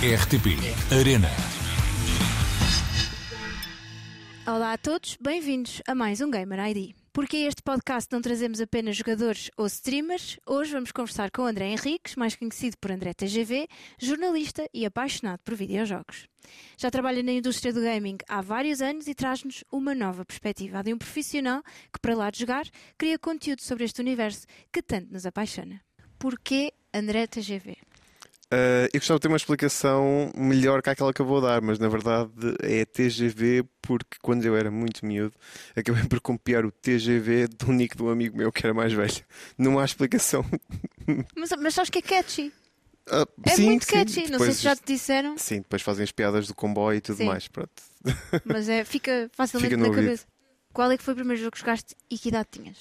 RTP Arena. Olá a todos, bem-vindos a mais um Gamer ID. Porque este podcast não trazemos apenas jogadores ou streamers, hoje vamos conversar com André Henriques, mais conhecido por André TGV, jornalista e apaixonado por videojogos. Já trabalha na indústria do gaming há vários anos e traz-nos uma nova perspectiva, de um profissional que, para lá de jogar, cria conteúdo sobre este universo que tanto nos apaixona. Porquê André TGV? Uh, eu gostava de ter uma explicação melhor que aquela que eu vou dar, mas na verdade é TGV porque quando eu era muito miúdo acabei por copiar o TGV do nick de um amigo meu que era mais velho. Não há explicação. Mas, mas sabes que é catchy? Uh, É sim, muito sim. catchy, não sei Depois- se já te disseram, Sim, depois fazem as piadas do comboio e tudo Sim. mais. Pronto. mas é, fica facilmente Fica na ouvido. cabeça. Qual é que foi o primeiro jogo que jogaste e que idade tinhas?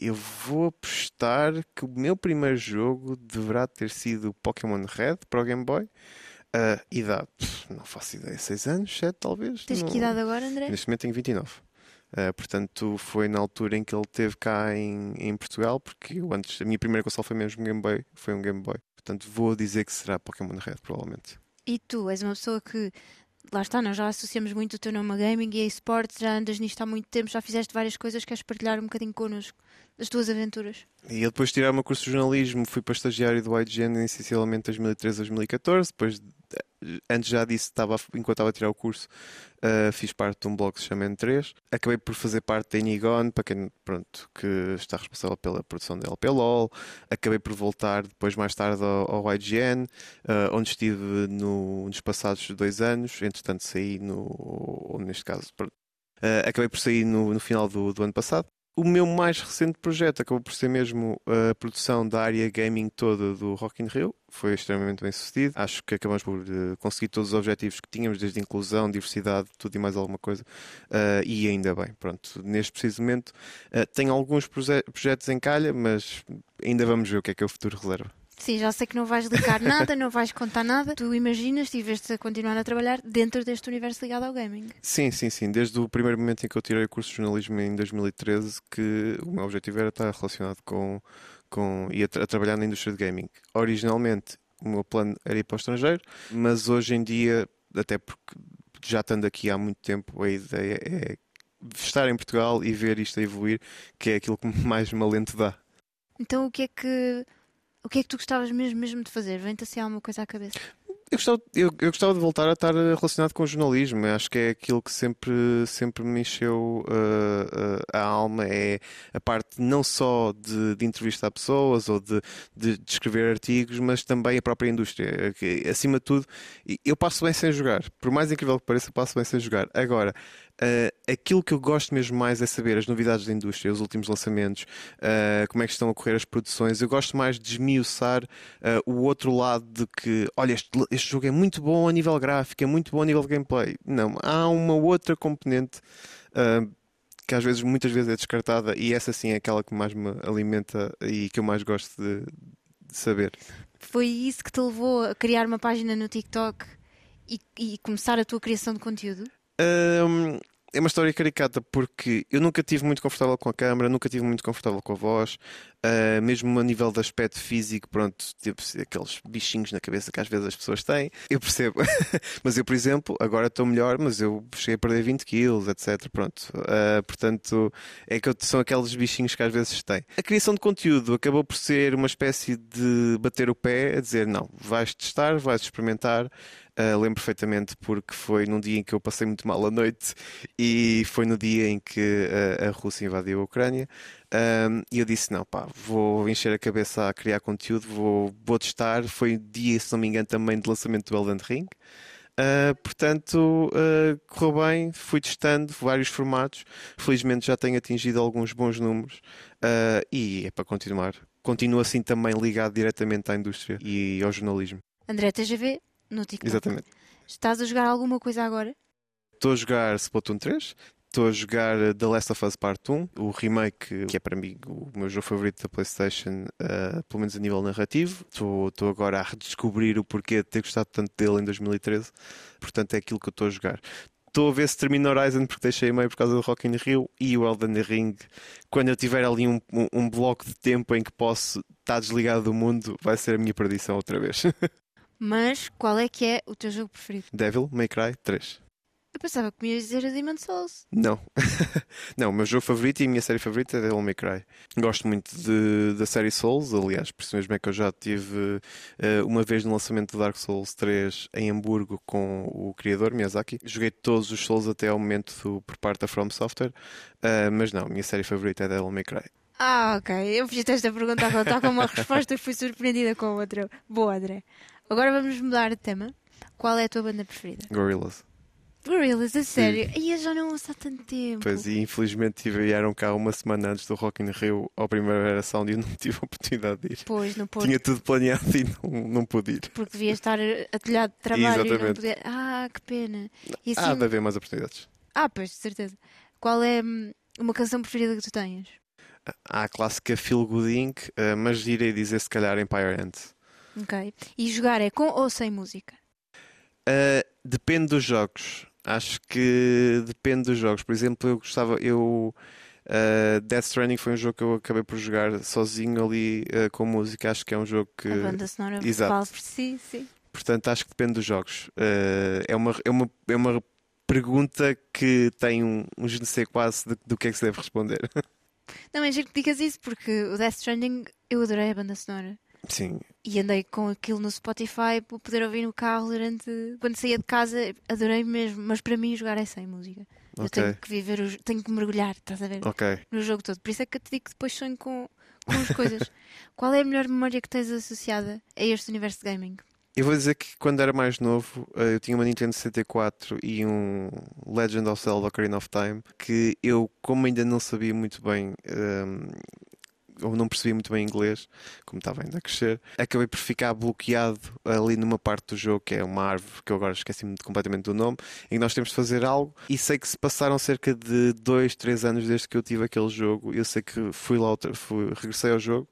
Eu vou apostar que o meu primeiro jogo deverá ter sido Pokémon Red para o Game Boy. Uh, idade, não faço ideia, 6 anos, 7 talvez. Tens não- que idade agora, André? Neste momento tenho 29. Uh, portanto, foi na altura em que ele esteve cá em, em Portugal, porque eu antes, a minha primeira console foi mesmo um Game Boy, foi um Game Boy. Portanto, vou dizer que será Pokémon Red, provavelmente. E tu és uma pessoa que, lá está, nós já associamos muito o teu nome a gaming e a esportes, já andas nisto há muito tempo, já fizeste várias coisas, queres partilhar um bocadinho connosco das tuas aventuras? E eu depois de tirar o meu curso de jornalismo, fui para estagiário do IGN essencialmente 2013 2014. Depois, antes já disso, estava, enquanto estava a tirar o curso, eh, fiz parte de um blog que se chama N3. Acabei por fazer parte da Inigon, para quem pronto, que está responsável pela produção da LPLOL. Acabei por voltar depois, mais tarde, ao, ao IGN, eh, onde estive no- nos passados dois anos. Entretanto, saí no. ou neste caso, eh, acabei por sair no, no final do, do ano passado. O meu mais recente projeto acabou por ser mesmo a produção da área gaming toda do Rock in Rio. Foi extremamente bem sucedido. Acho que acabamos por eh, conseguir todos os objetivos que tínhamos, desde inclusão, diversidade, tudo e mais alguma coisa. Ah, e ainda bem, pronto. Neste preciso momento ah, tenho alguns proje- projetos em calha, mas ainda vamos ver o que é que o futuro reserva. Sim, já sei que não vais ligar nada, não vais contar nada. Tu imaginas, tiveste a continuar a trabalhar dentro deste universo ligado ao gaming. Sim, sim, sim. Desde o primeiro momento em que eu tirei o curso de jornalismo em 2013, que o meu objetivo era estar relacionado com, com e a, tra- a trabalhar na indústria de gaming. Originalmente, o meu plano era ir para o estrangeiro, mas hoje em dia, até porque já estando aqui há muito tempo, a ideia é estar em Portugal e ver isto a evoluir, que é aquilo que mais me alento dá. Então o que é que. O que é que tu gostavas mesmo, mesmo de fazer? Vem-te assim alguma coisa à cabeça? Eu gostava, eu, eu gostava de voltar a estar relacionado com o jornalismo. Eu acho que é aquilo que sempre, sempre me encheu uh, uh, a alma. É a parte não só de, de entrevistar pessoas ou de, de, de escrever artigos, mas também a própria indústria. Acima de tudo, eu passo bem sem jogar. Por mais incrível que pareça, passo bem sem jogar. Agora, uh, aquilo que eu gosto mesmo mais é saber as novidades da indústria, os últimos lançamentos, uh, como é que estão a correr as produções. Eu gosto mais de esmiuçar uh, o outro lado de que, olha, este, este jogo é muito bom a nível gráfico, é muito bom a nível de gameplay. Não, há uma outra componente que às vezes, muitas vezes é descartada e essa sim é aquela que mais me alimenta e que eu mais gosto de, de saber. Foi isso que te levou a criar uma página no TikTok e, e começar a tua criação de conteúdo? Hum, é uma história caricata porque eu nunca tive muito confortável com a câmera, nunca tive muito confortável com a voz, ah, mesmo a nível de aspecto físico, pronto, tipo, aqueles bichinhos na cabeça que às vezes as pessoas têm, eu percebo. mas eu, por exemplo, agora estou melhor, mas eu cheguei a perder 20 quilos, etc. Pronto, Ah, portanto, é que eu- são aqueles bichinhos que às vezes têm. A criação de conteúdo acabou por ser uma espécie de bater o pé, a dizer não, vais testar, vais experimentar. Uh, lembro perfeitamente porque foi num dia em que eu passei muito mal à noite e foi no dia em que uh, a Rússia invadiu a Ucrânia. Um, e eu disse: Não, pá, vou encher a cabeça a criar conteúdo, vou, vou testar. Foi dia, se não me engano, também de lançamento do Elden Ring. Uh, portanto, uh, correu bem, fui testando vários formatos. Felizmente já tenho atingido alguns bons números uh, e é para continuar. Continuo assim também ligado diretamente à indústria e ao jornalismo. André TGV no TikTok. Exatamente. Estás a jogar alguma coisa agora? Estou a jogar Splatoon 3, estou a jogar The Last of Us Part 1, o remake, que é para mim o meu jogo favorito da PlayStation, uh, pelo menos a nível narrativo. Estou estou agora a redescobrir o porquê de ter gostado tanto dele em 2013, portanto é aquilo que eu estou a jogar. Estou a ver se termino Horizon porque deixei meio por causa do Rock in Rio e o Elden Ring. Quando eu tiver ali um, um, um bloco de tempo em que posso estar desligado do mundo, vai ser a minha perdição outra vez. Mas qual é que é o teu jogo preferido? Devil May Cry 3. Eu pensava que me ias dizer a Demon Souls. Não. não, o meu jogo favorito e a minha série favorita é Devil May Cry. Gosto muito de, da série Souls, aliás, por isso mesmo é que eu já tive uh, uma vez no lançamento do Dark Souls 3 em Hamburgo com o criador, Miyazaki. Joguei todos os Souls até ao momento do, por parte da From Software, uh, mas não, a minha série favorita é Devil May Cry. Ah, ok. Eu fiz esta pergunta a contar com uma resposta e fui surpreendida com outra. Boa, André. Agora vamos mudar de tema. Qual é a tua banda preferida? Gorillaz. Gorillaz, a sério? E eu já não ouço há tanto tempo. Pois, e infelizmente vieram cá uma semana antes do Rock in Rio ao Primavera Sound e eu não tive a oportunidade de ir. Pois, no Porto. Tinha tudo planeado e não, não pude ir. Porque devia estar atelhado de trabalho Exatamente. e não podia... Ah, que pena. E assim... Há de haver mais oportunidades. Ah, pois, de certeza. Qual é hum, uma canção preferida que tu tenhas? Há a clássica Feel Good Inc., eh, mas irei dizer se calhar Empire Ant. Ok. E jogar é com ou sem música? Uh, depende dos jogos. Acho que depende dos jogos. Por exemplo, eu gostava. Eu, uh, Death Stranding foi um jogo que eu acabei por jogar sozinho ali uh, com música. Acho que é um jogo que. A banda sonora Exato. por si, sim. Portanto, acho que depende dos jogos. Uh, é, uma, é, uma, é uma pergunta que tem um, um je quase do, do que é que se deve responder. Não, é que digas isso, porque o Death Stranding eu adorei a banda sonora. Sim. E andei com aquilo no Spotify para poder ouvir no carro durante. Quando saía de casa, adorei mesmo. Mas para mim, jogar é sem música. Okay. Eu tenho que viver, o... tenho que mergulhar, estás a ver? Okay. No jogo todo. Por isso é que eu te digo que depois sonho com, com as coisas. Qual é a melhor memória que tens associada a este universo de gaming? Eu vou dizer que quando era mais novo, eh, eu tinha uma Nintendo 64 e um Legend of Zelda Ocarina of Time, que eu, como ainda não sabia muito bem um, ehm, ou não percebia muito bem inglês, como estava ainda a crescer, acabei por ficar bloqueado ali numa parte do jogo, que é uma árvore, que eu agora esqueci-me completamente do nome, em que nós temos de fazer algo, e sei que se passaram cerca de 2, 3 anos desde que eu tive aquele jogo, eu sei que fui lá, fui, regressei ao jogo,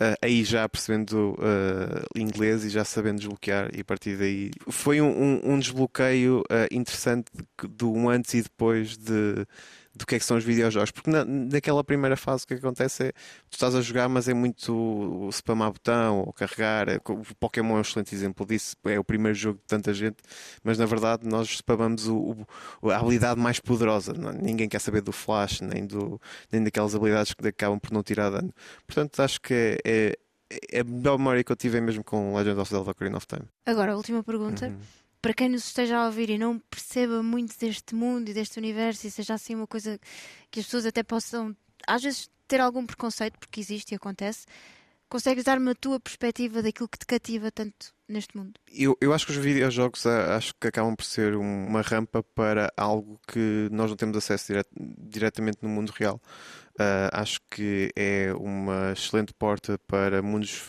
Uh, aí já percebendo uh, inglês e já sabendo desbloquear, e a partir daí foi um, um, um desbloqueio uh, interessante do um antes e depois de, do que é que são os videojogos. Porque na, naquela primeira fase o que acontece é tu estás a jogar, mas é muito spamar botão ou carregar. É, o Pokémon é um excelente exemplo disso. É o primeiro jogo de tanta gente, mas na verdade nós spamamos o, o, a habilidade mais poderosa. Não, ninguém quer saber do flash, nem, do, nem daquelas habilidades que acabam por não tirar dano. Portanto, acho que é, é, é a melhor memória que eu tive é mesmo com Legend of Zelda Ocarina of Time. Agora, a última pergunta. Uhum para quem nos esteja a ouvir e não perceba muito deste mundo e deste universo e seja assim uma coisa que as pessoas até possam, às vezes, ter algum preconceito, porque existe e acontece, consegues dar-me a tua perspectiva daquilo que te cativa tanto neste mundo? Eu, eu acho que os videojogos ah, acho que acabam por ser uma rampa para algo que nós não temos acesso dire diretamente no mundo real. Uh, acho que é uma excelente porta para mundos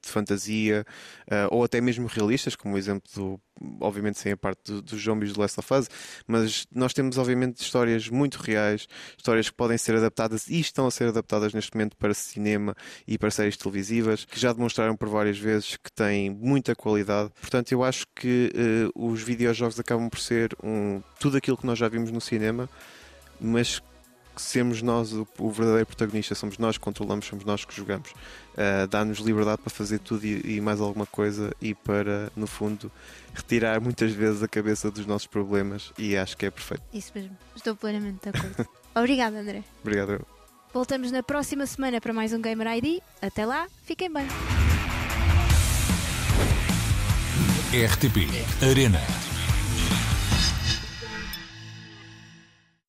de fantasia uh, ou até mesmo realistas, como o exemplo do, obviamente sem a parte do, dos zombies do Last of Us, mas nós temos obviamente histórias muito reais, histórias que podem ser adaptadas e estão a ser adaptadas neste momento para cinema e para séries televisivas, que já demonstraram por várias vezes que têm muita qualidade. Portanto, eu acho que uh, os videojogos acabam por ser um, tudo aquilo que nós já vimos no cinema, mas sermos nós o, o, verdadeiro protagonista, somos nós que controlamos, somos nós que jogamos. Uh, Dá-nos liberdade para fazer tudo e, e, mais alguma coisa e para, no fundo, retirar muitas vezes a cabeça dos nossos problemas e acho que é perfeito. Isso mesmo, estou plenamente de acordo. Obrigada, André. Obrigado. Voltamos na próxima semana para mais um Gamer ID. Até lá, fiquem bem. RTP Arena.